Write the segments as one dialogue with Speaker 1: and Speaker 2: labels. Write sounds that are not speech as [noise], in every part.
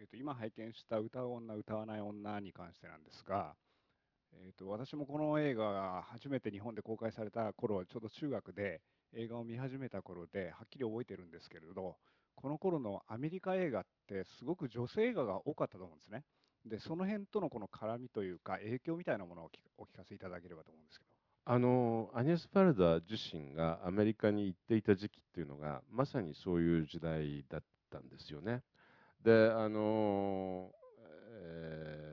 Speaker 1: えー、と今拝見した歌う女歌わない女に関してなんですが、えー、と私もこの映画が初めて日本で公開された頃はちょうど中学で映画を見始めた頃ではっきり覚えてるんですけれどこの頃のアメリカ映画ってすごく女性映画が多かったと思うんですねでその辺とのこの絡みというか影響みたいなものをお聞かせいただければと思うんですけど
Speaker 2: あのアニエス・パルダ自身がアメリカに行っていた時期っていうのがまさにそういう時代だったんですよね。であの、え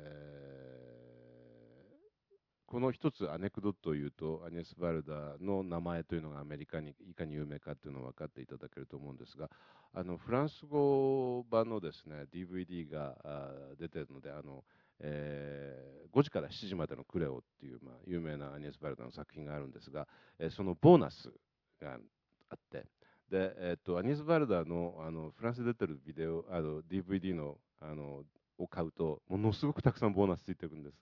Speaker 2: ー、この一つアネクドットを言うとアニエス・バルダの名前というのがアメリカにいかに有名かというのを分かっていただけると思うんですがあのフランス語版のですね DVD が出てるのであの、えー、5時から7時までのクレオっていう、まあ、有名なアニエス・バルダの作品があるんですが、えー、そのボーナスがあってで、えーと、アニス・バルダーのあのフランスで出てるビデオあの DVD のあのを買うとものすごくたくさんボーナスついてくるんです、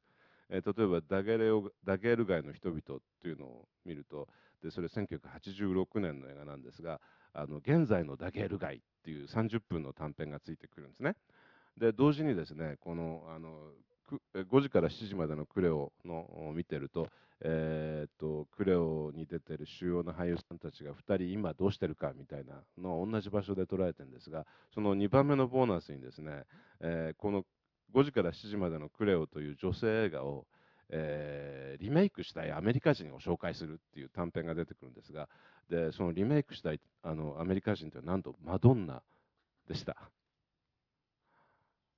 Speaker 2: えー、例えばダゲレオダゲール街の人々というのを見るとでそれ1986年の映画なんですがあの現在のダゲール街っていう30分の短編がついてくるんですね。で同時にですねこのあの5時から7時までのクレオのを見てると,、えー、とクレオに出てる主要な俳優さんたちが2人今どうしてるかみたいなのを同じ場所で捉えてるんですがその2番目のボーナスにですね、えー、この5時から7時までのクレオという女性映画を、えー、リメイクしたいアメリカ人を紹介するっていう短編が出てくるんですがでそのリメイクしたいあのアメリカ人というのはなんとマドンナでした。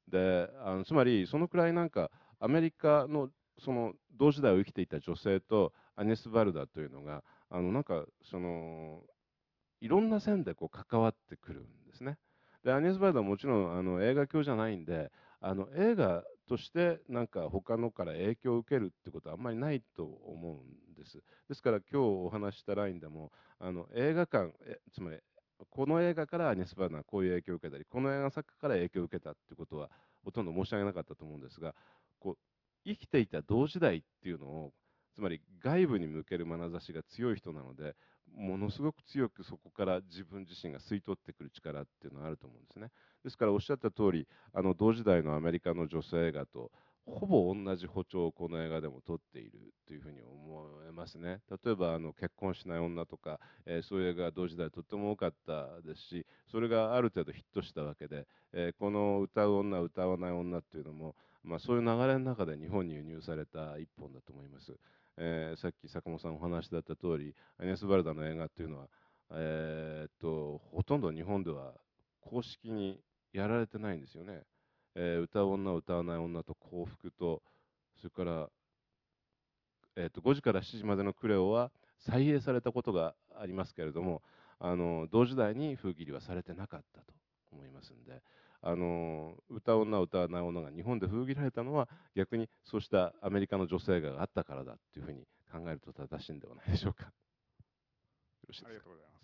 Speaker 2: であのつまりそのくらいなんかアメリカのその同時代を生きていた女性とアニス・バルダというのがあのなんかそのいろんな線でこう関わってくるんですね。でアニス・バルダはもちろんあの映画教じゃないんであの映画としてなんか他のから影響を受けるってことはあんまりないと思うんです。ですから今日お話したラインでもあの映画館つまりこの映画からアニス・バーナーはこういう影響を受けたりこの映画作家から影響を受けたってことはほとんど申し上げなかったと思うんですがこう生きていた同時代っていうのをつまり外部に向ける眼差しが強い人なのでものすごく強くそこから自分自身が吸い取ってくる力っていうのはあると思うんですね。ですからおっしゃった通りあの同時代のアメリカの女性映画とほぼ同じ歩調をこの映画でも撮っているというふうに思えますね。例えばあの結婚しない女とか、えー、そういう映画が同時代とっても多かったですしそれがある程度ヒットしたわけで、えー、この歌う女歌わない女っていうのも、まあ、そういう流れの中で日本に輸入された一本だと思います、えー、さっき坂本さんお話だった通りアニエス・バルダの映画っていうのは、えー、っとほとんど日本では公式にやられてないんですよね。えー、歌う女歌わない女と幸福とそれから、えー、と5時から7時までのクレオは再映されたことがありますけれどもあの同時代に封切りはされてなかったと思いますんで。あの歌う女歌わない女が日本で封切られたのは逆にそうしたアメリカの女性画があったからだというふうに考えると正しいんではないでしょうか。よ
Speaker 1: ろしいですかありがとうございます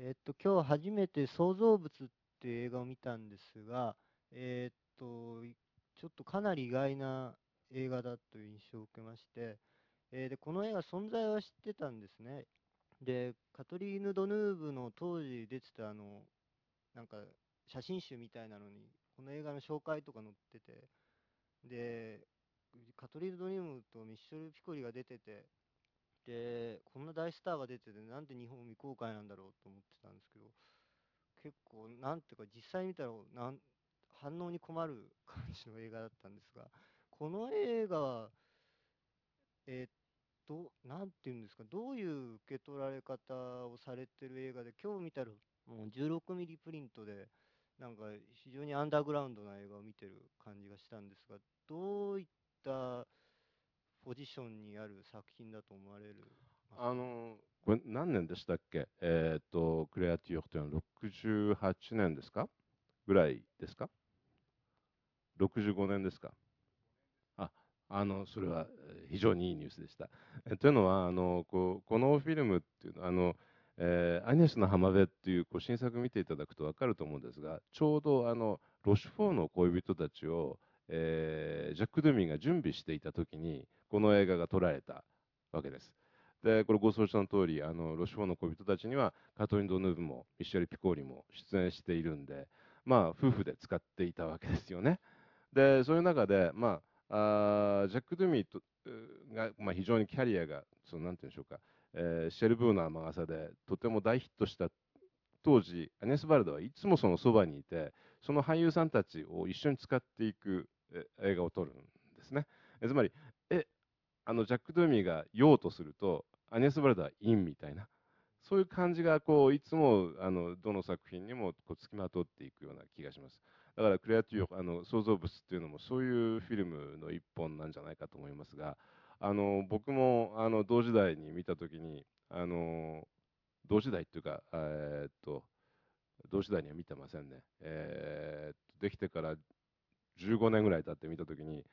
Speaker 3: えっと、今日初めて創造物っていう映画を見たんですが、えっと、ちょっとかなり意外な映画だという印象を受けまして、えー、でこの映画存在は知ってたんですね。で、カトリーヌ・ドヌーブの当時出てたあの、なんか写真集みたいなのに、この映画の紹介とか載ってて、で、カトリーヌ・ドヌーブとミッシェル・ピコリが出てて、でこんな大スターが出ててなんで日本未公開なんだろうと思ってたんですけど結構なんていうか実際見たらなん反応に困る [laughs] 感じの映画だったんですがこの映画はえー、っと何て言うんですかどういう受け取られ方をされてる映画で今日見たらもう16ミリプリントでなんか非常にアンダーグラウンドな映画を見てる感じがしたんですがどういったポジションにある作品だと思われる
Speaker 2: あのこれ何年でしたっけ、えっ、ー、とクレアティオというのは68年ですか？ぐらいですか？65年ですか？あのそれは非常にいいニュースでした。え [laughs] というのはあのここのフィルムっていうのはあの、えー、アニエスの浜辺っていうこう新作見ていただくと分かると思うんですがちょうどあのロシュフォーの恋人たちをえー、ジャック・ドゥミーが準備していた時にこの映画が撮られたわけですでこれご承知の通りあのロシュフォーの恋人たちにはカトリン・ドヌーブもミシェル・ピコーリも出演しているんでまあ夫婦で使っていたわけですよね。でそういう中で、まあ、あジャック・ドゥミーとが、まあ、非常にキャリアがそのなんていうんでしょうか、えー、シェルブーナー魔傘でとても大ヒットした当時アネス・バルドはいつもそのそばにいてその俳優さんたちを一緒に使っていく映画を撮るんですねえ。つまりえあのジャック・ドゥミーが用とするとアネス・バルドはインみたいなそういう感じがこういつもあのどの作品にもこう付きまとっていくような気がします。だからクレアというあの創造物っていうのもそういうフィルムの一本なんじゃないかと思いますがあの僕もあの同時代に見たときにあの同時代っていうか、えー、っと同時代には見てませんね、えー、っとできてから15年ぐらい経って見たときに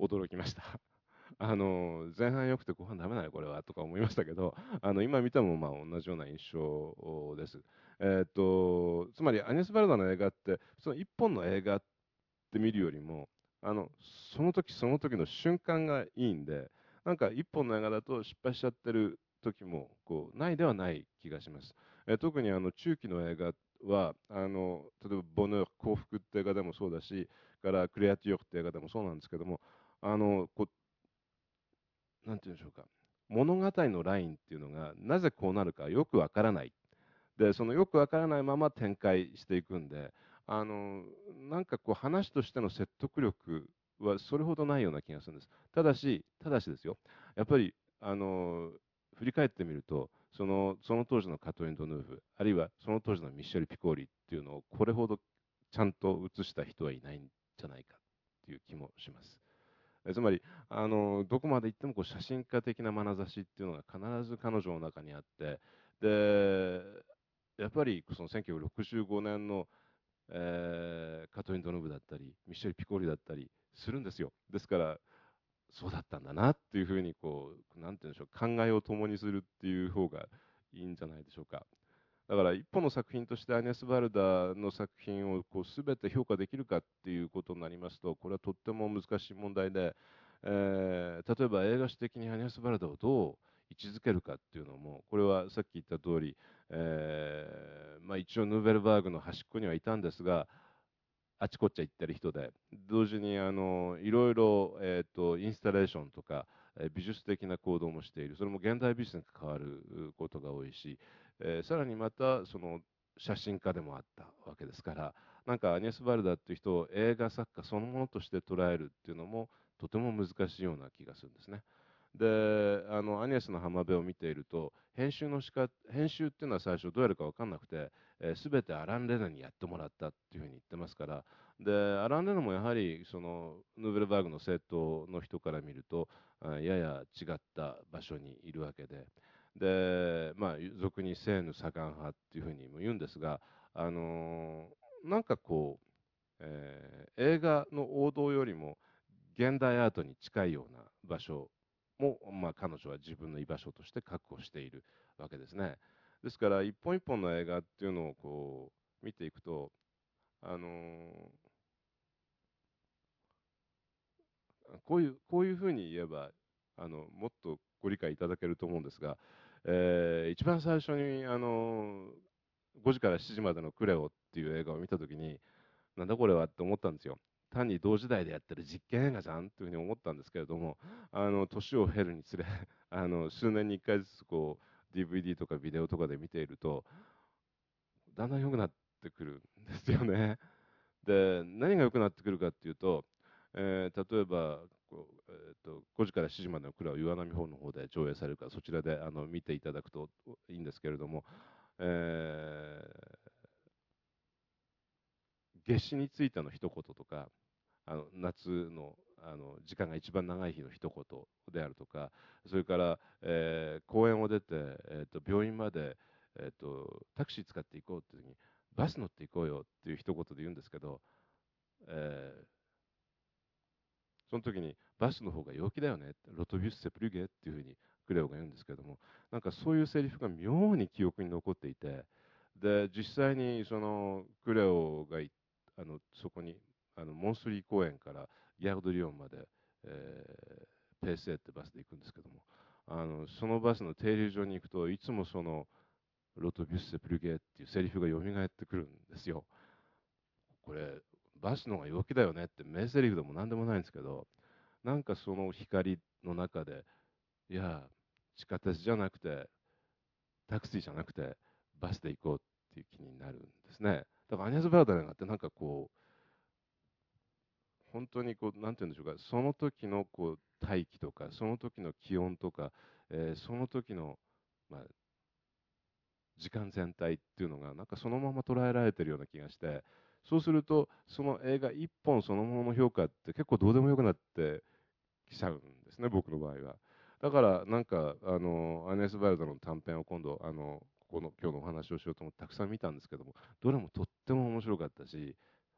Speaker 2: 驚きました。[laughs] あの前半良くて後半ダメだよこれはとか思いましたけどあの今見てもまあ同じような印象です。えー、っとつまりアニス・バルダの映画ってその一本の映画って見るよりもあのその時その時の瞬間がいいんでなんか一本の映画だと失敗しちゃってる時もこうないではない気がします。えー、特にあの中期の映画はあの例えば「ボヌー幸福」って映画でもそうだしから「クレアティオフ」って映画でもそうなんですけどもあのこう何て言うんでしょうか。物語のラインっていうのがなぜこうなるかよくわからない。でそのよくわからないまま展開していくんであのなんかこう話としての説得力はそれほどないような気がするんです。ただしただしですよ。やっぱりあの振り返ってみるとそのその当時のカトリン・ドヌーフあるいはその当時のミッシェル・ピコーリっていうのをこれほどちゃんと映した人はいないんじゃないかっていう気もします。つまりあのどこまで行ってもこう写真家的な眼差しっていうのが必ず彼女の中にあってでやっぱりその1965年の、えー、カトリン・ドノブだったりミシェル・ピコリだったりするんですよ。ですからそうだったんだなっていうふうにこうなんて言うんでしょう考えを共にするっていう方がいいんじゃないでしょうか。だから一本の作品としてアニェス・バルダの作品をこう全て評価できるかっていうことになりますとこれはとっても難しい問題で、えー、例えば映画史的にアニェス・バルダをどう位置づけるかっていうのもこれはさっき言った通り、えーまあ、一応ヌーベルバーグの端っこにはいたんですがあちこち行ってる人で同時にあのいろいろ、えーと、インスタレーションとか美術的な行動もしている。それも現代美術に関わることが多いしえー、さらにまたその写真家でもあったわけですからなんかアニエス・バルダっていう人を映画作家そのものとして捉えるっていうのもとても難しいような気がするんですね。であのアニエスの浜辺を見ていると編集のしか編集っていうのは最初どうやるか分かんなくて、えー、全てアラン・レナにやってもらったっていうふうに言ってますからでアラン・レナもやはりそのヌーベルバーグの政党の人から見るとやや違った場所にいるわけで。で、まあ、俗に聖の左岸派っていうふうにも言うんですが、あのー、なんかこう、えー、映画の王道よりも現代アートに近いような場所も、まあ、彼女は自分の居場所として確保しているわけですね。ですから一本一本の映画っていうのをこう見ていくと、あのー、こういうこういうふうに言えばあのもっとご理解いただけると思うんですが、えー、一番最初にあの5時から7時までのクレオっていう映画を見た時になんだこれはって思ったんですよ。単に同時代でやってる実験映画じゃんというふうに思ったんですけれどもあの年を経るにつれ [laughs] あの数年に1回ずつこう DVD とかビデオとかで見ているとだんだん良くなってくるんですよね。で何が良くなってくるかっていうと、えー、例えば、えーと、5時から7時までの蔵は岩波方の方で上映されるからそちらであの見ていただくといいんですけれども、えー、夏至についての一言とかあの夏のあの時間が一番長い日の一言であるとかそれから、えー、公園を出て、えーと、病院まで、えーと、タクシー使っていこうっていう時にバス乗っていこうよっていう一言で言うんですけど、えー、その時にバスの方が陽気だよねってロトビュッセプリュゲっていうふうにクレオが言うんですけどもなんかそういうセリフが妙に記憶に残っていてで実際にそのクレオがあのそこにあのモンスリー公園からギャルドリオンまで、えー、ペースエってバスで行くんですけどもあのそのバスの停留所に行くといつもそのロトビュッセ・プルゲーっていうセリフが蘇ってくるんですよ。これバスの方が陽気だよねって名セリフでも何でもないんですけどなんかその光の中でいや地下鉄じゃなくてタクシーじゃなくてバスで行こうっていう気になるんですね。だからアニャズ・バーダーがってなんかこう本当にこうなんて言うんでしょうかその時のこう大気とかその時の気温とか、えー、その時の、まあ、時間全体っていうのがなんかそのまま捉えられてるような気がしてそうするとその映画一本そのものの評価って結構どうでもよくなってきちゃうんですね僕の場合は。だからなんかあのアネス・バイルドの短編を今度あのここの今日のお話をしようと思ってたくさん見たんですけどもどれもとっても面白かったし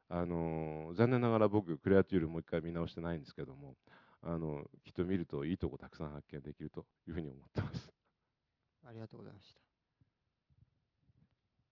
Speaker 2: あの残念ながら僕クレアテュールもう一回見直してないんですけどもあのきっと見るといいとこたくさん発見できるというふうに思ってます。
Speaker 3: ありがとうございました。